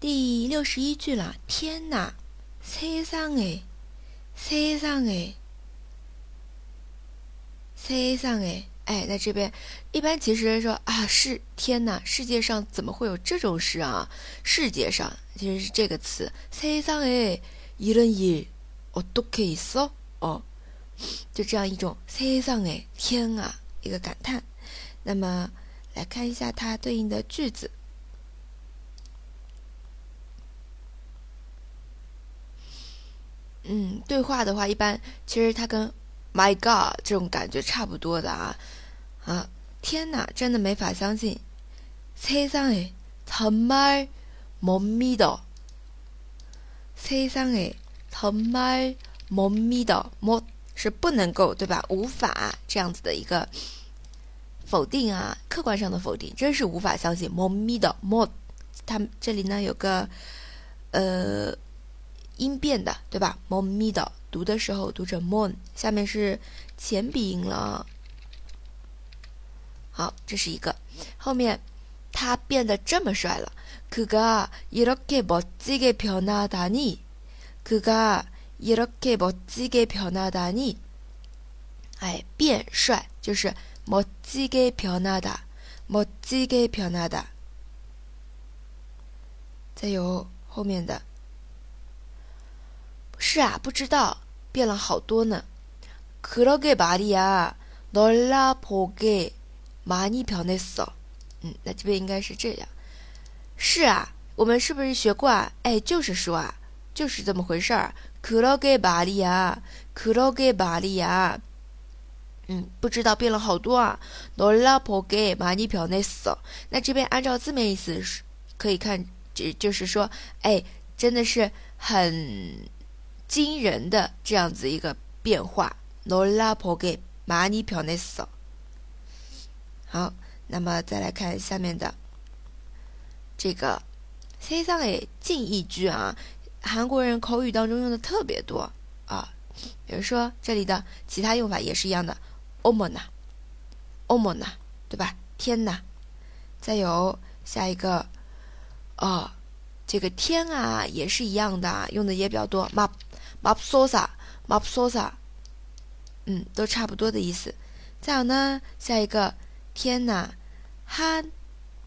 第六十一句了，天哪，세상 에， 세상 에， 세상 에， 哎，在这边一般其实说啊，是天哪，世界上怎么会有这种事啊？世界上其实是这个词，세상에이런일어떻게있어哦，就这样一种세상 에， 天啊，一个感叹。那么来看一下它对应的句子。 嗯，对话的话，一般其实它跟 “My God” 这种感觉差不多的啊啊！天哪，真的没法相信！세상에정말못믿 어， 세상에정말못믿 어， 못是不能够对吧？无法这样子的一个否定啊，客观上的否定，真是无法相信。못믿 어， 못， 它这里呢有个呃。 音变的，对吧？mon middle 读的时候读成 mon，下面是前鼻音了。好，这是一个。后面他变得这么帅了。그가이렇게멋지게변하다 니， 그가이렇게멋지게변하다 니。 哎，变帅就是멋지게변하 다， 멋지게변하 다。 再有后面的。 是啊，不知道变了好多呢。그러게말이야놀라보게많이변했어嗯，那这边应该是这样。是啊，我们是不是学过啊？哎，就是说啊，就是这么回事儿。그러게말이야그러게말이 야。 嗯，不知道变了好多啊。놀라보게많이변했어那这边按照字面意思可以看，就就是说，哎，真的是很。 惊人的这样子一个变化，nola poge mani pioneso。好，那么再来看下面的这个 “say s o n 近义句啊，韩国人口语当中用的特别多啊。比如说这里的其他用法也是一样的，omona，omona，对吧？天呐！再有下一个，哦，这个天啊，也是一样的，用的也比较多，ma。马 mapsoza mapsoza 嗯，都差不多的意思。再有呢，下一个天呐，哈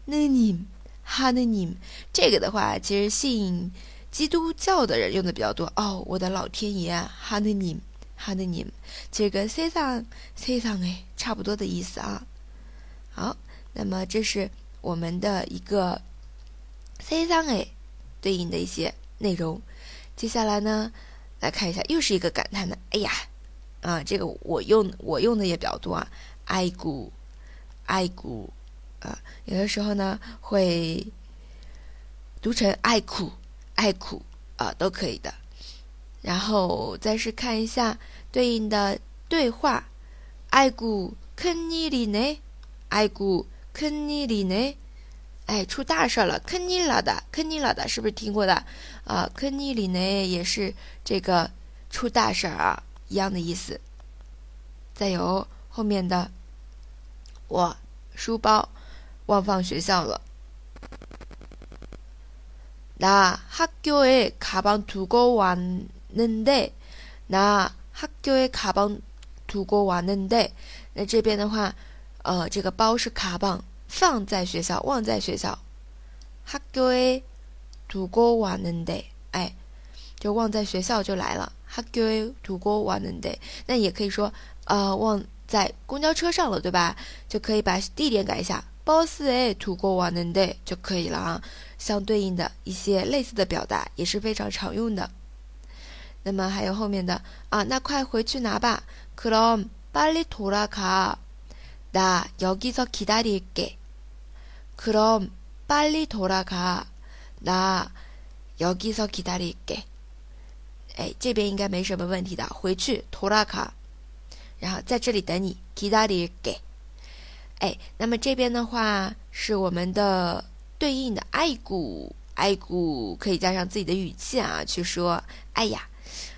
那尼，哈那尼。这个的话其实吸引基督教的人用的比较多，哦，我的老天爷啊，哈那尼，哈那尼。其实跟西藏，西上诶，差不多的意思啊。好，那么这是我们的一个西上哎，对应的一些内容。接下来呢。来看一下，又是一个感叹的。哎呀，啊，这个我用我用的也比较多啊。爱古，爱古，啊，有的时候呢会读成爱苦，爱苦啊，都可以的。然后再是看一下对应的对话。爱古坑你里呢？爱古坑你里呢？哎，出大事了！坑你了的，坑你了的，是不是听过的？啊，坑你里呢也是这个出大事儿啊，一样的意思。再有后面的，我书包忘放学校了。나학교에가방두고왔는 데， 나학교에가방두고왔는 데， 那这边的话，呃，这个包是卡邦。 放在学校，忘在学校。학교에두고왔는 데， 哎，就忘在学校就来了。학교에두고왔는 데， 那也可以说，呃，忘在公交车上了，对吧？就可以把地点改一下，버스에두고왔는 데， 就可以了啊。相对应的一些类似的表达也是非常常用的。那么还有后面的啊，那快回去拿吧。그럼빨리돌아가 나， 여기서기다릴 게。 그럼빨리돌아가 나， 여기서기다릴 게。 哎，这边应该没什么问题的。回去돌아 가， 然后在这里等你기다릴 게。 哎，那么这边的话是我们的对应的爱古，爱古可以加上自己的语气啊，去说哎呀。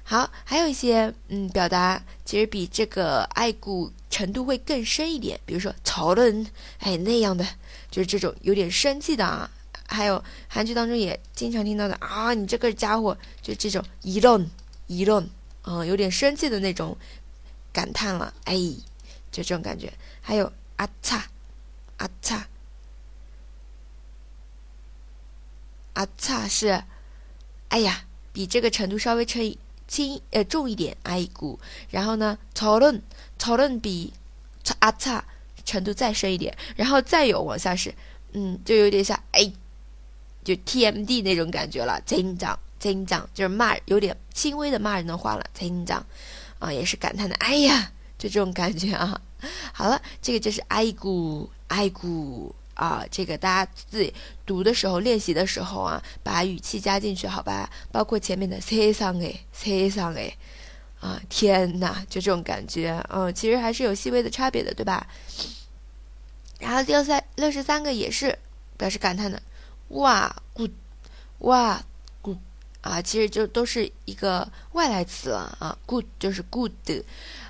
好，还有一些嗯表达，其实比这个爱古程度会更深一点。比如说吵人，哎那样的， 就这种有点生气的啊还有韩剧当中也经常听到的啊，你这个家伙就这种一愣一愣，嗯，有点生气的那种感叹了，哎，就这种感觉。还有啊擦啊擦啊擦是，哎呀，比这个程度稍微轻轻呃重一点，哎股。然后呢，讨论讨论比啊擦程度再深一点，然后再有往下是，嗯，就有点像，哎，就 TMD 那种感觉了，紧张紧张，就是骂，有点轻微的骂人的话了，紧张。啊，也是感叹的，哎呀，就这种感觉啊。好了，这个就是 I go I go 啊，这个大家自己读的时候，练习的时候啊，把语气加进去，好吧，包括前面的 say 唱诶 say 诶。天呐，就这种感觉，嗯，其实还是有细微的差别的，对吧？然后六三六十三个也是表示感叹的。哇，good，哇，good，啊，其实就都是一个外来词了啊，good 就是 good，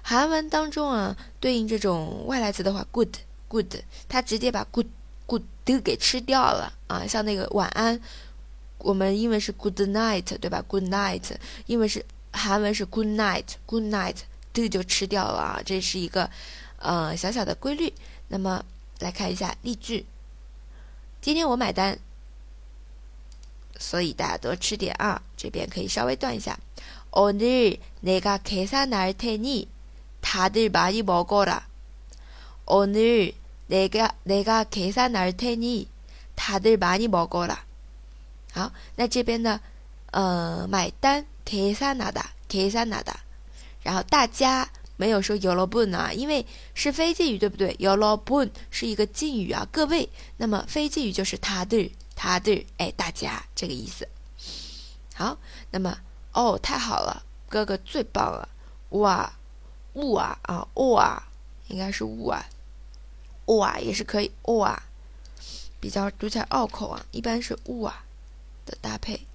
韩文当中啊，对应这种外来词的话，good，good，它直接把 good，good 给吃掉了啊，像那个晚安，我们英文是 good night，对吧？good night，因为是韩文是 good night，good night，这个就吃掉了啊，这是一个呃小小的规律。那么来看一下例句，今天我买单。所以大家多吃点啊！这边可以稍微断一下。오늘내가계산할테니다들많이먹어 라。 오늘내가내가계산할테니다들많이먹어 라。 好，那这边呢？呃，买单계산하 다， 계산하 다。 然后大家 没有说 y o bon 啊，因为是非敬语，对不对 y o bon 是一个敬语啊，各位。那么非敬语就是他的他的哎，大家这个意思。好，那么哦，太好了，哥哥最棒了，哇，呜啊啊，哦啊，应该是呜啊，哦啊也是可以，哦啊，比较读起来拗口啊，一般是呜啊的搭配。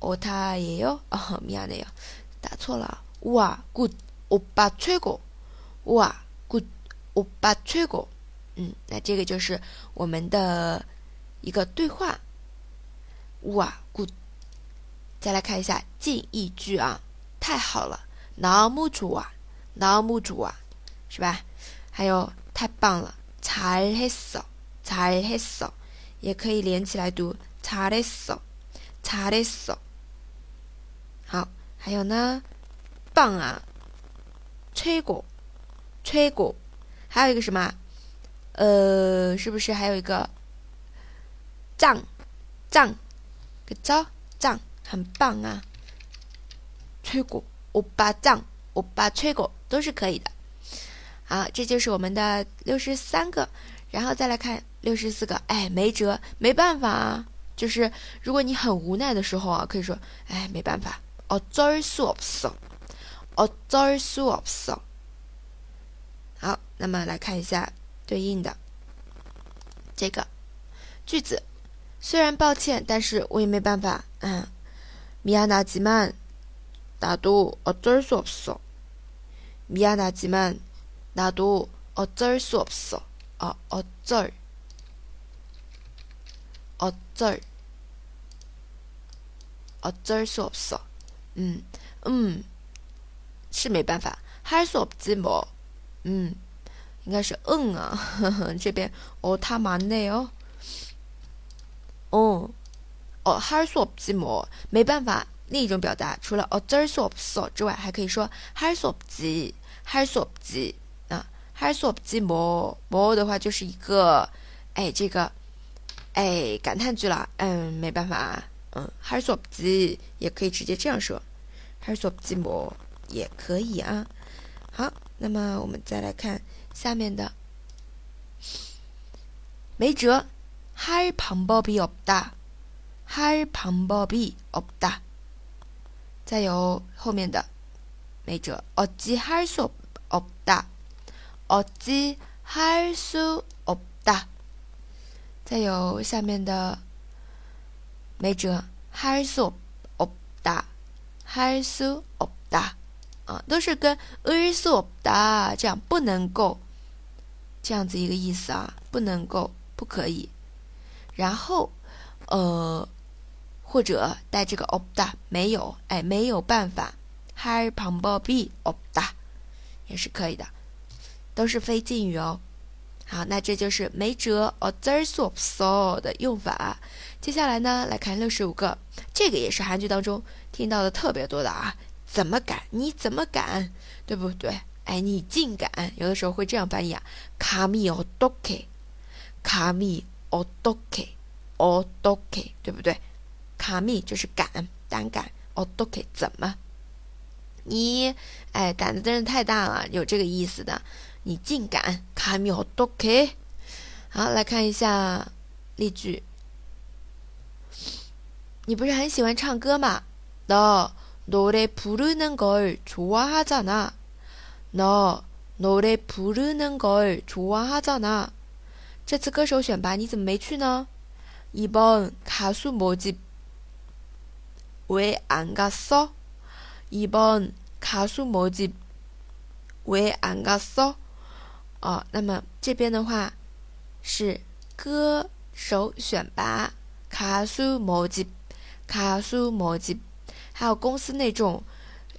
哦，他也有哦，米娅的有，打错了，哇，good。欧巴吹过，哇，good，欧巴吹过，嗯，那这个就是我们的。一个对话，哇，good！再来看一下近义句啊，太好了，너무좋 아， 너무좋 아， 是吧？还有太棒了，잘했 어， 잘했 어， 也可以连起来读，잘했 어， 잘했 어。 好，还有呢，棒啊， 吹过，吹过，还有一个什么？呃，是不是还有一个？赞，赞，个招，赞，很棒啊！吹过，欧巴赞，欧巴吹过，都是可以的。好，这就是我们的六十三个，然后再来看六十四个。哎，没辙，没办法啊。就是如果你很无奈的时候啊，可以说，哎，没办法。어쩔수없 어， 어쩔수없 어。 好，那么来看一下对应的这个句子。虽然抱歉，但是我也没办法。嗯，미안하지만나도어쩔수없어미안하지만나도어쩔수없어어어쩔어쩔어쩔수없어嗯嗯， 是没办法。harshop 嗯应该是嗯啊呵呵 这边哦他忙内哦。哦。哦 harshop 没办法另一种表达除了 azersop 之外还可以说 harshop 鸡啊 harshop 的话就是一个哎这个哎感叹句了嗯没办法。嗯 harshop 也可以直接这样说。harshop 也可以啊。好，那么我们再来看下面的，没辙。할방법이없 다， 할방법이없 다。 再有后面的没辙，어찌할수없 다， 어찌할수없 다。 再有下面的没辙，할수없 다， 할수없 다。 啊，都是跟을수없다这样不能够这样子一个意思啊，不能够，不可以。 然后，呃，或者带这个 opda 没有，哎，没有办法，har 방법이 opda 也是可以的，都是非敬语哦。好，那这就是没辙어쩔수없어的用法。接下来呢，来看六十五个，这个也是韩剧当中听到的特别多的啊。 怎么敢？你怎么敢？对不对？哎，你竟敢。有的时候会这样翻译啊，卡米奥多克，卡米奥多克，奥多克，对不对？卡米就是敢，胆敢，奥多克。怎么？你，哎，胆子真是太大了，有这个意思的。你竟敢？卡米奥多克。好，来看一下例句。你不是很喜欢唱歌吗？no。 노래부르는걸좋아하잖아너노래부르는걸좋아하잖아这次歌手选拔你怎么没去呢？이번가수모집왜안갔어이번가수모집왜안갔어哦，那么这边的话是歌手选拔，卡苏摩吉，卡苏摩吉， 还有公司那种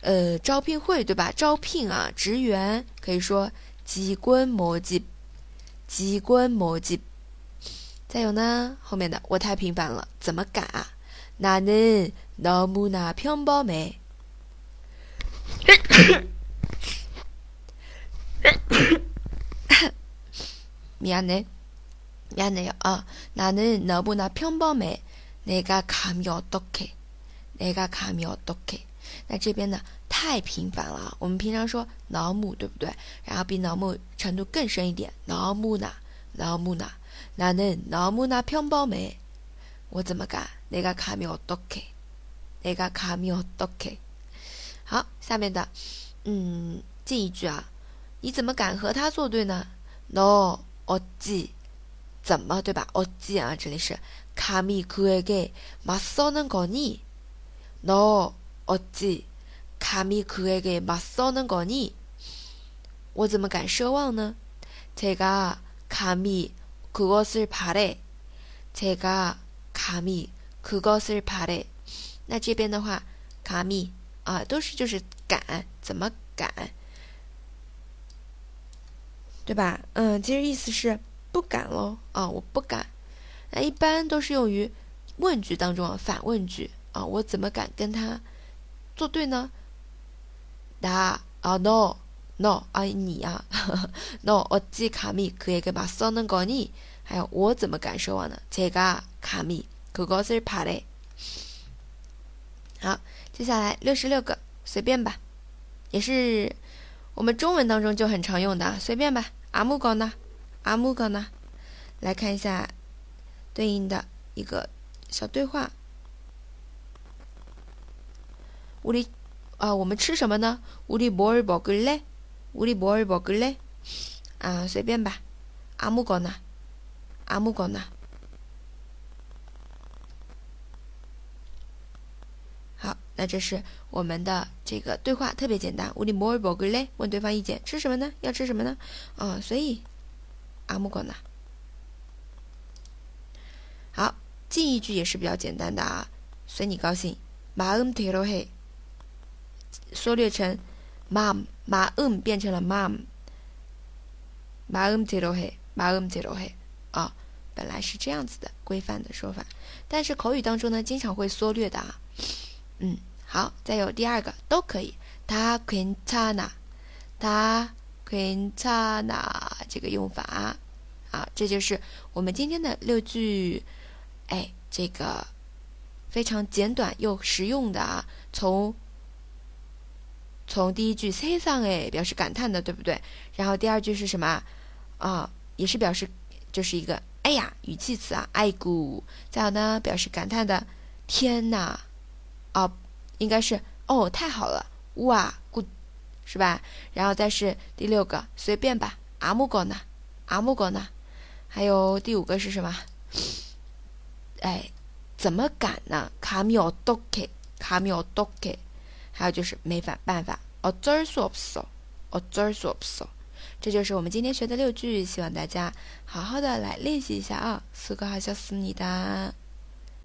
呃招聘会对吧？招聘啊，职员可以说机关摩吉，机关摩吉。再有呢，后面的我太平凡了，怎么敢啊？나는너무나평범 해。 미안해. 미안해요. 아, 나는 너무나 평범해. 내가 감히 어떻게? 내가 감히 어떻게? 那这边呢太平凡了，我们平常说너무对不对？然后比너무程度更深一点，너무나 너무나 나는 너무나 평범해. 我怎么敢？ 내가 감히 어떻게? 내가 감히 어떻게? 好，下面的，嗯，进一句啊，你怎么敢和他作对呢？너 어찌怎么对吧？어찌啊，这里是감히그에게맞서는거 니？ 너어찌감히그에게맞서는거 니？ 我怎么敢奢望呢？제가감히그것을바래제가감히그것을바 래。 那这边的话，감히啊，都是就是敢，怎么敢？对吧？嗯，其实意思是不敢喽啊，我不敢。那一般都是用于问句当中啊，反问句 啊，我怎么敢跟他作对呢？答啊，no no 啊，你啊，no 我既卡米可以跟把骚能搞你，还有我怎么敢奢望呢？这个卡米可高是怕嘞。好，接下来六十六个，随便吧，也是我们中文当中就很常用的，随便吧。阿木高呢？阿木高呢？来看一下对应的一个小对话。우리啊，我们吃什么呢？우리뭘먹을 래？ 우리뭘먹을 래？ 啊，随便吧。阿木高呢？阿木高呢？好，那这是我们的这个对话，特别简单。우리뭘먹을 래？ 问对方意见，吃什么呢？要吃什么呢？啊，所以阿木过呢。好，近一句也是比较简单的啊，随你高兴。마음대로 해， 缩略成마马음变成了마 음， 마음대로 해， 마음대로 해。 啊，本来是这样子的规范的说法，但是口语当中呢，经常会缩略的啊。嗯，好，再有第二个都可以。他괜찮 아， 他괜찮아这个用法啊，这就是我们今天的六句，哎，这个非常简短又实用的啊。从 从第一句세상哎表示感叹的，对不对？然后第二句是什么啊？也是表示就是一个哎呀语气词啊，爱구再有呢表示感叹的天呐。哦，应该是哦，太好了，哇，good，是吧？然后再是第六个，随便吧，阿木狗呢？阿木狗呢？还有第五个是什么？哎，怎么敢呢？卡米奥多克，卡米奥多克。 还有就是没法办法，哦，这儿说不说？哦，这儿说不说？ 这就是我们今天学的六句，希望大家好好的来练习一下啊。수고하셨습니다